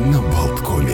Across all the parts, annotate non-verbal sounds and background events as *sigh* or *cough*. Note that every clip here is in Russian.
на Болткоме.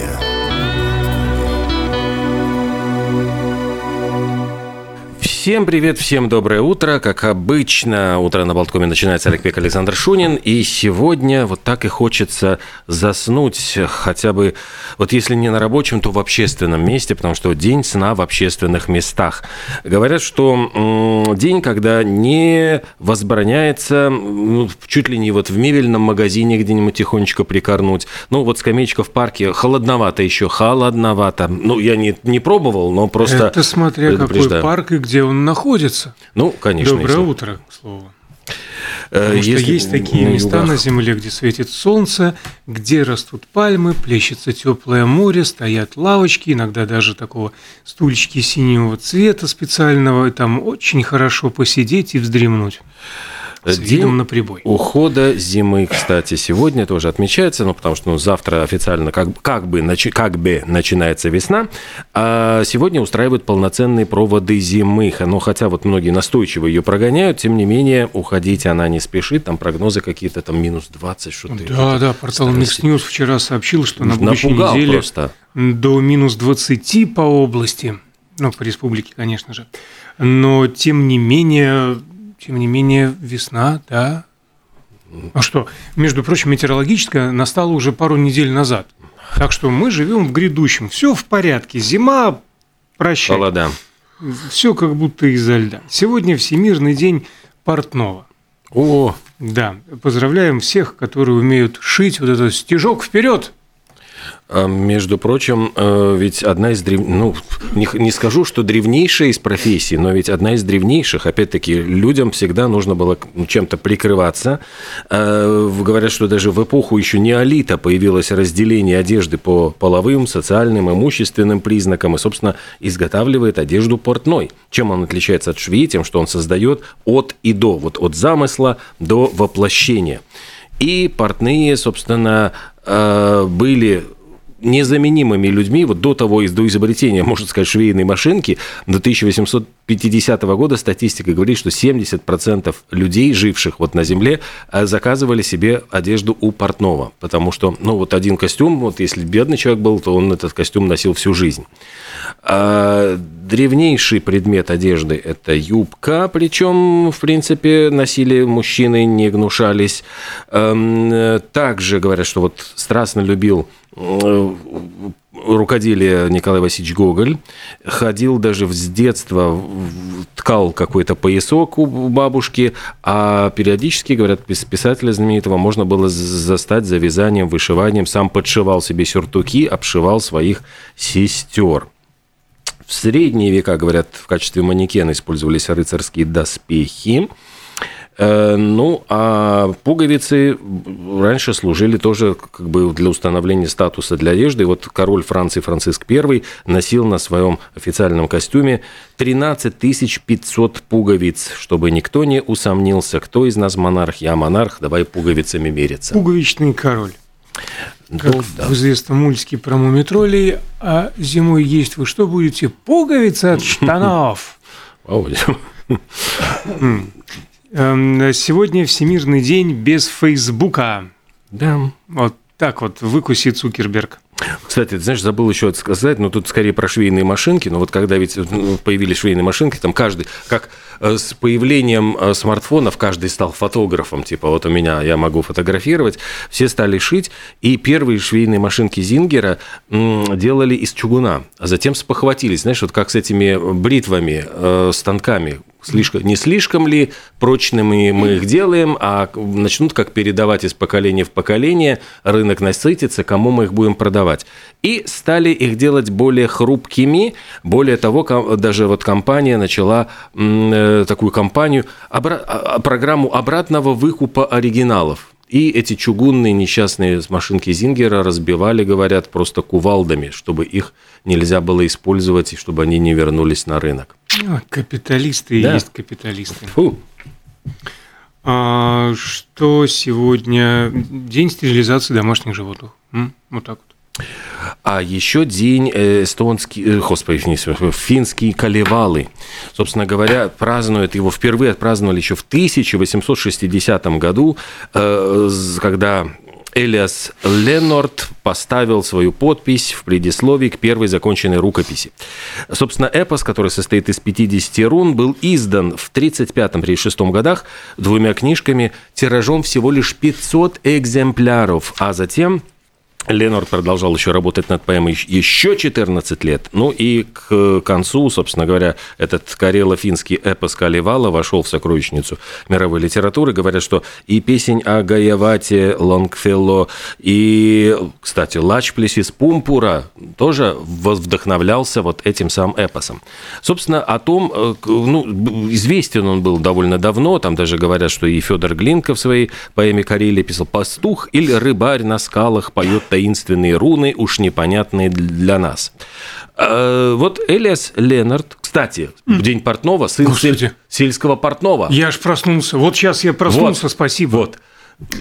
Всем привет, всем доброе утро. Как обычно, утро на Болткоме начинается Олег Пек, Александр Шунин. И сегодня вот так и хочется заснуть хотя бы, вот если не на рабочем, то в общественном месте, потому что день сна в общественных местах. Говорят, что день, когда не возбраняется ну, чуть ли не вот в мебельном магазине где-нибудь тихонечко прикорнуть. Ну, вот скамеечка в парке, холодновато еще, холодновато. Ну, я не, не пробовал, но просто... Это смотря какой парк и где он он находится. Ну, конечно. Доброе если... утро, к слову. Э, Потому если что есть такие на места югах. на Земле, где светит солнце, где растут пальмы, плещется теплое море, стоят лавочки, иногда даже такого стульчики синего цвета специального, там очень хорошо посидеть и вздремнуть. С День видом на прибой. ухода зимы, кстати, сегодня тоже отмечается, ну, потому что ну, завтра официально как, как, бы, начи, как бы начинается весна, а сегодня устраивают полноценные проводы зимы. Но хотя вот многие настойчиво ее прогоняют, тем не менее, уходить она не спешит, там прогнозы какие-то, там минус 20, что-то. Да, да, портал News вчера сообщил, что на будущей неделе просто. до минус 20 по области, ну, по республике, конечно же, но тем не менее тем не менее, весна, да. А что, между прочим, метеорологическая настала уже пару недель назад. Так что мы живем в грядущем. Все в порядке. Зима, прощай. Холода. Все как будто изо льда. Сегодня Всемирный день портного. О! Да, поздравляем всех, которые умеют шить вот этот стежок вперед. А, между прочим, э, ведь одна из древ... ну, не, не скажу, что древнейшая из профессий, но ведь одна из древнейших. Опять-таки, людям всегда нужно было чем-то прикрываться. А, говорят, что даже в эпоху еще неолита появилось разделение одежды по половым, социальным, имущественным признакам и, собственно, изготавливает одежду портной. Чем он отличается от швеи? Тем, что он создает от и до, вот от замысла до воплощения. И портные, собственно, э, были незаменимыми людьми вот до того, до изобретения, можно сказать, швейной машинки, до 1850 года статистика говорит, что 70% людей, живших вот на Земле, э, заказывали себе одежду у портного, потому что, ну, вот один костюм, вот если бедный человек был, то он этот костюм носил всю жизнь. А древнейший предмет одежды – это юбка, причем, в принципе, носили мужчины, не гнушались. Эм, э, также говорят, что вот страстно любил рукоделие Николай Васильевич Гоголь. Ходил даже с детства, ткал какой-то поясок у бабушки, а периодически, говорят, писателя знаменитого можно было застать за вязанием, вышиванием. Сам подшивал себе сюртуки, обшивал своих сестер. В средние века, говорят, в качестве манекена использовались рыцарские доспехи. Э, ну, а пуговицы раньше служили тоже как бы для установления статуса для одежды. Вот король Франции Франциск I носил на своем официальном костюме 13 500 пуговиц, чтобы никто не усомнился, кто из нас монарх. Я монарх, давай пуговицами мериться. Пуговичный король. Как ну, да. в известном мультике про мумитролей, а зимой есть вы что будете? Пуговицы от *laughs* штанов. Эм, сегодня Всемирный день без Фейсбука. Да. Вот так вот выкусит Цукерберг. Кстати, ты знаешь, забыл еще сказать, но тут скорее про швейные машинки, но вот когда ведь ну, появились швейные машинки, там каждый, как э, с появлением э, смартфонов каждый стал фотографом, типа вот у меня, я могу фотографировать, все стали шить, и первые швейные машинки Зингера делали из чугуна, а затем спохватились, знаешь, вот как с этими бритвами, э, станками, слишком, не слишком ли прочными мы их делаем, а начнут как передавать из поколения в поколение, рынок насытится, кому мы их будем продавать. И стали их делать более хрупкими, более того, даже вот компания начала э, такую кампанию, а, программу обратного выкупа оригиналов. И эти чугунные несчастные машинки Зингера разбивали, говорят, просто кувалдами, чтобы их нельзя было использовать и чтобы они не вернулись на рынок. А, капиталисты да. есть капиталисты. Фу. А, что сегодня день стерилизации домашних животных? М? Вот так вот. А еще день э, эстонский, э, господи, финские калевалы. Собственно говоря, празднуют его, впервые отпраздновали еще в 1860 году, э, когда Элиас Ленорд поставил свою подпись в предисловии к первой законченной рукописи. Собственно, эпос, который состоит из 50 рун, был издан в 35-36 годах двумя книжками тиражом всего лишь 500 экземпляров, а затем Ленорд продолжал еще работать над поэмой еще 14 лет. Ну и к концу, собственно говоря, этот карело-финский эпос Каливала вошел в сокровищницу мировой литературы. Говорят, что и песень о Гаявате, Лонгфелло, и, кстати, Лачплес из Пумпура тоже вдохновлялся вот этим самым эпосом. Собственно, о том, э, ну, известен он был довольно давно, там даже говорят, что и Федор Глинка в своей поэме Карелия писал «Пастух или рыбарь на скалах поет таинственные руны, уж непонятные для нас. А, вот Элиас Ленард, кстати, в день портного, сын Господи. сельского портного. Я аж проснулся. Вот сейчас я проснулся, вот, спасибо. Вот.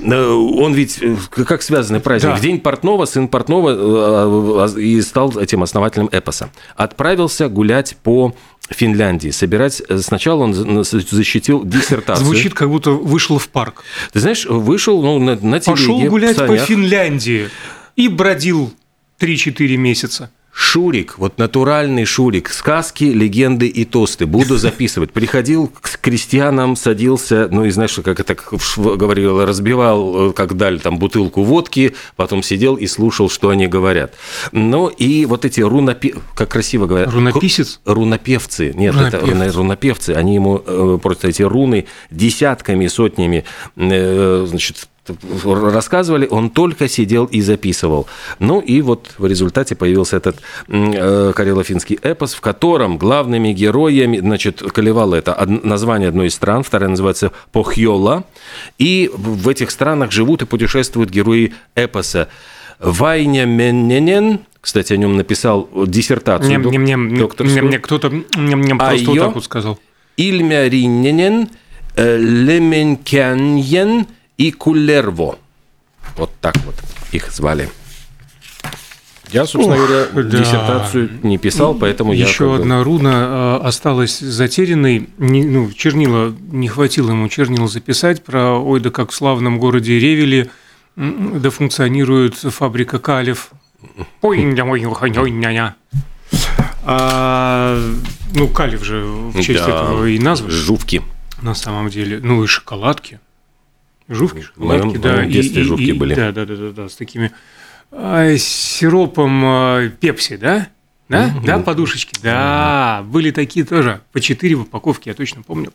Э, он ведь э, как связанный праздник. Да. В день портного сын портного э, и стал этим основателем эпоса. Отправился гулять по Финляндии, собирать... Сначала он защитил диссертацию. Звучит, как будто вышел в парк. Ты знаешь, вышел ну, на, на телеге. Пошел гулять по Финляндии и бродил 3-4 месяца. Шурик, вот натуральный Шурик, сказки, легенды и тосты. Буду записывать. Приходил к крестьянам, садился, ну и знаешь, как это говорил, разбивал, э, как дали там бутылку водки, потом сидел и слушал, что они говорят. Ну и вот эти рунопи... как красиво говорят. Рунописец? Рунопевцы. Нет, Рунопевцы. это рунопевцы. Они ему э, просто эти руны десятками, сотнями, э, значит, рассказывали, он только сидел и записывал. Ну и вот в результате появился этот э, карело-финский эпос, в котором главными героями, значит, Калевала – это название одной из стран, вторая называется Похьола, и в этих странах живут и путешествуют герои эпоса. Вайня Менненен, кстати, о нем написал диссертацию. Мне, мне, мне, мне, мне кто-то мне, мне просто вот так вот сказал. Ильмя Ринненен, э, Леменкяньен – и Кулерво. Вот так вот их звали. Я, собственно Ох, говоря, да. диссертацию не писал, поэтому Еще я... Еще одна руна а, осталась затерянной. Не, ну, чернила, не хватило ему чернил записать про ой, да как в славном городе Ревели да функционирует фабрика калев. А, ну, калев же в честь да, этого и назвали. Жувки. На самом деле. Ну, и шоколадки. Жувки, в да. В моем детстве и, жувки и, были. Да, да, да, да, да, с такими а, сиропом а, пепси, да? Да, mm-hmm. да, подушечки, да, были такие тоже, по четыре в упаковке, я точно помню.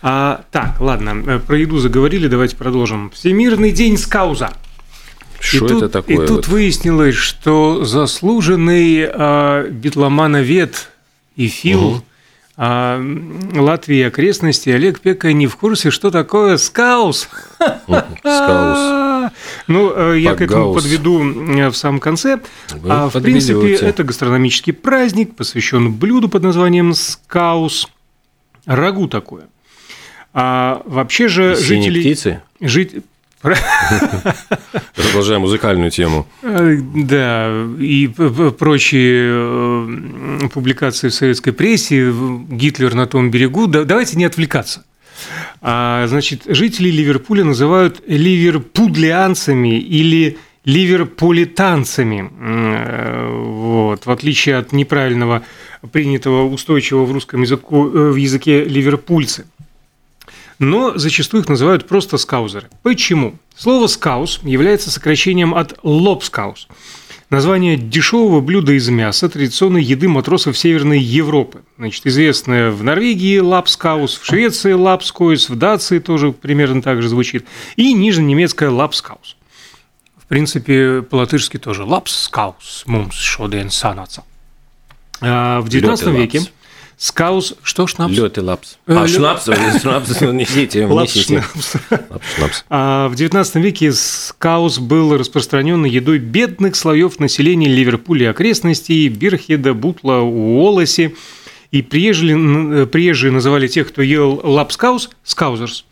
А, так, ладно, э, про еду заговорили, давайте продолжим. Всемирный день скауза. Что это тут, такое? И тут выяснилось, что заслуженный а, битломановед и Фил угу. А Латвии и окрестности Олег Пека не в курсе, что такое скаус. Скаус. *laughs* Ну, э, я к этому подведу э, в самом конце. А, в принципе, это гастрономический праздник, посвящен блюду под названием скаус. Рагу такое. А вообще же жители... птицы? Жить... Продолжаем музыкальную тему. Э, да, и прочие э, публикации в советской прессе, Гитлер на том берегу. Давайте не отвлекаться. А, значит, жители Ливерпуля называют ливерпудлианцами или ливерполитанцами. Э, вот. В отличие от неправильного принятого устойчивого в русском языку, в языке ливерпульцы – но зачастую их называют просто скаузеры. Почему? Слово «скаус» является сокращением от «лобскаус», Название дешевого блюда из мяса традиционной еды матросов Северной Европы. Значит, известное в Норвегии лапскаус, в Швеции лапскоис, в Дации тоже примерно так же звучит, и нижненемецкое лапскаус. В принципе, по-латышски тоже лапскаус, мумс шоден санаца. А в XIX веке лапс. Скаус, что шнапс? Лед и лапс. Э, а, шнапс, шнапс, *laughs* несите, несите. Шнапс. А в 19 веке scouse был распространен едой бедных слоев населения Ливерпуля и окрестностей, Биркенхеда, Бутла, Уоллеси. И приезжие, приезжие называли тех, кто ел лапскаус, Scousers.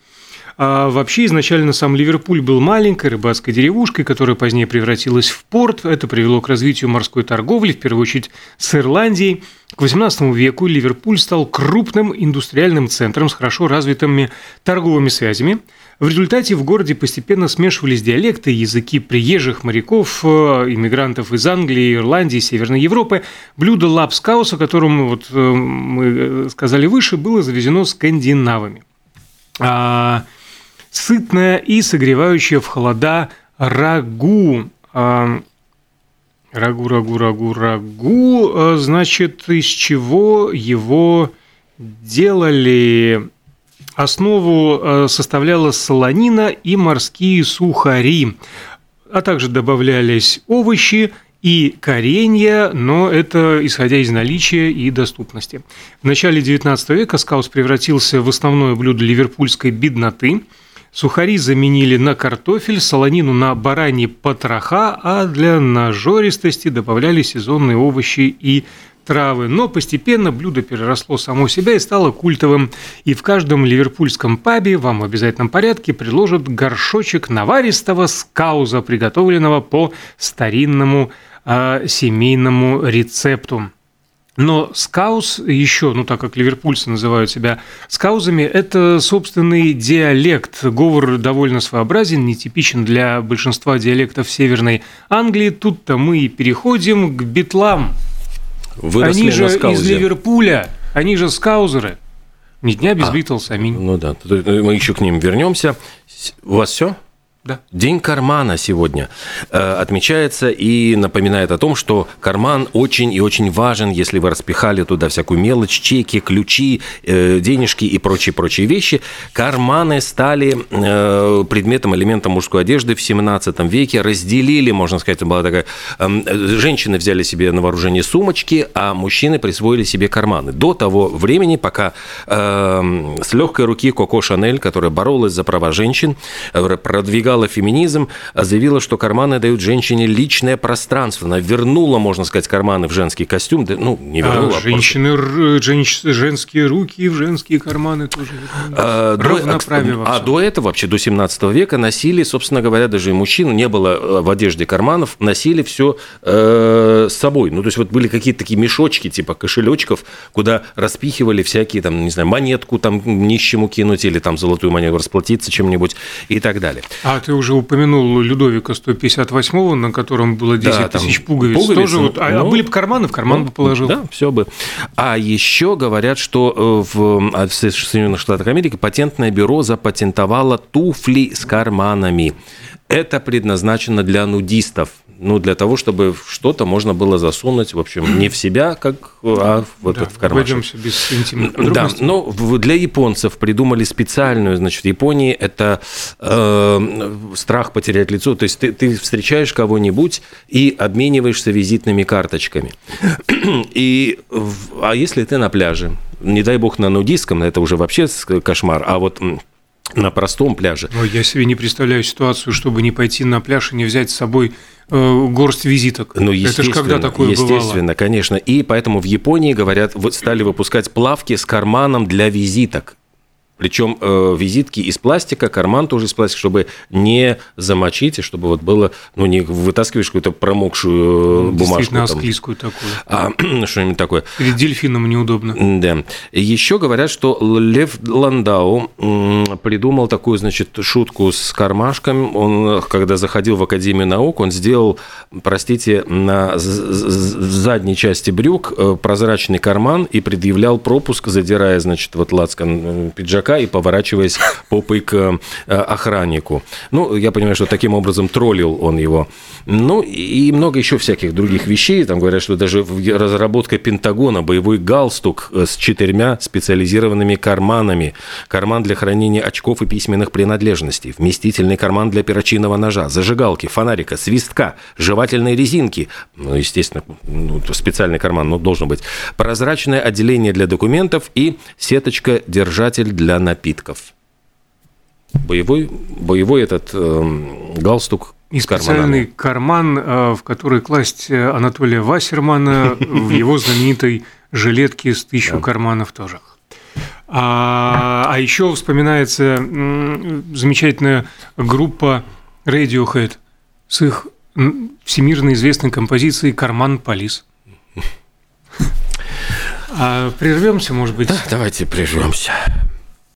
А вообще изначально сам Ливерпуль был маленькой рыбацкой деревушкой, которая позднее превратилась в порт. Это привело к развитию морской торговли, в первую очередь с Ирландией – к XVIII веку Ливерпуль стал крупным индустриальным центром с хорошо развитыми торговыми связями. В результате в городе постепенно смешивались диалекты, языки приезжих моряков, э, иммигрантов из Англии, Ирландии, Северной Европы. Блюдо лапскаус, о котором вот э, мы сказали выше, было завезено скандинавами. А, сытное и согревающее в холода рагу. Рагу, рагу, рагу, рагу. А, значит, из чего его делали? Основу а, составляла солонина и морские сухари, а также добавлялись овощи и коренья, но это исходя из наличия и доступности. В начале XIX века скаус превратился в основное блюдо ливерпульской бедноты. Сухари заменили на картофель, солонину на бараньи потроха, а для нажористости добавляли сезонные овощи и травы, но постепенно блюдо переросло само себя и стало культовым. И в каждом ливерпульском пабе вам в обязательном порядке предложат горшочек наваристого скауза, приготовленного по старинному э, семейному рецепту. Но скаус еще, ну так как ливерпульцы называют себя скаузами, это собственный диалект. Говор довольно своеобразен, нетипичен для большинства диалектов Северной Англии. Тут-то мы и переходим к битлам. Выросли они же из Ливерпуля, они же скаузеры. Ни дня без а, Битлз, аминь. Ну да, мы еще к ним вернемся. У вас все? Да. День кармана сегодня э, отмечается и напоминает о том, что карман очень и очень важен, если вы распихали туда всякую мелочь, чеки, ключи, э, денежки и прочие-прочие вещи. Карманы стали э, предметом, элементом мужской одежды в 17 веке, разделили, можно сказать, была такая... Эм, женщины взяли себе на вооружение сумочки, а мужчины присвоили себе карманы. До того времени, пока эм, с легкой руки Коко Шанель, которая боролась за права женщин, продвигала продвигала феминизм, а заявила, что карманы дают женщине личное пространство. Она вернула, можно сказать, карманы в женский костюм. Да, ну, не вернула. А, а женщины, просто... женщ... женские руки в женские карманы тоже. А, до, а до этого, вообще до 17 века, носили, собственно говоря, даже и мужчин, не было э, в одежде карманов, носили все э, с собой. Ну, то есть вот были какие-то такие мешочки, типа кошелечков, куда распихивали всякие, там, не знаю, монетку там нищему кинуть или там золотую монету расплатиться чем-нибудь и так далее. А ты уже упомянул Людовика 158-го, на котором было 10 да, тысяч пуговиц. пуговиц тоже ну, вот, а, ну, были бы карманы, в карман ну, бы положил. Да, все бы. А еще говорят, что э, в, а, в Соединенных Штатах Америки патентное бюро запатентовало туфли с карманами. Это предназначено для нудистов ну, для того, чтобы что-то можно было засунуть, в общем, не в себя, как, а вот да, в карман. Обойдемся без *clears throat* интимных. Да, но для японцев придумали специальную, значит, в Японии это э, страх потерять лицо, то есть ты, ты встречаешь кого-нибудь и обмениваешься визитными карточками. *clears throat* И, а если ты на пляже, не дай бог на нудистском, это уже вообще кошмар, а вот на простом пляже. Но я себе не представляю ситуацию, чтобы не пойти на пляж и не взять с собой горсть визиток. Ну, Это же когда такое естественно, бывало? конечно. И поэтому в Японии, говорят, стали выпускать плавки с карманом для визиток. Причем э, визитки из пластика, карман тоже из пластика, чтобы не замочить, и чтобы вот было, ну, не вытаскиваешь какую-то промокшую э, бумажку. Действительно, там, такую. А, *clears throat* что-нибудь такое. Перед дельфином неудобно. Да. Еще говорят, что Лев Ландау придумал такую, значит, шутку с кармашком. Он, когда заходил в Академию наук, он сделал, простите, на задней части брюк э, прозрачный карман и предъявлял пропуск, задирая, значит, вот лацкан э, пиджака пиджака и поворачиваясь попой к э, охраннику. Ну, я понимаю, что таким образом троллил он его. Ну, и много еще всяких других вещей. Там говорят, что даже разработка Пентагона, боевой галстук э, с четырьмя специализированными карманами, карман для хранения очков и письменных принадлежностей, вместительный карман для перочинного ножа, зажигалки, фонарика, свистка, жевательной резинки, ну, естественно, ну, специальный карман, но должен быть, прозрачное отделение для документов и сеточка-держатель для напитков. Боевой, боевой этот э, галстук и специальный карман, э, в который класть э, Анатолия Вассермана в его знаменитой жилетке с тысячу да. карманов тоже. А, а еще вспоминается замечательная группа Radiohead с их всемирно известной композицией «Карман Полис». *laughs* А прервемся, может быть? Да, давайте прервемся.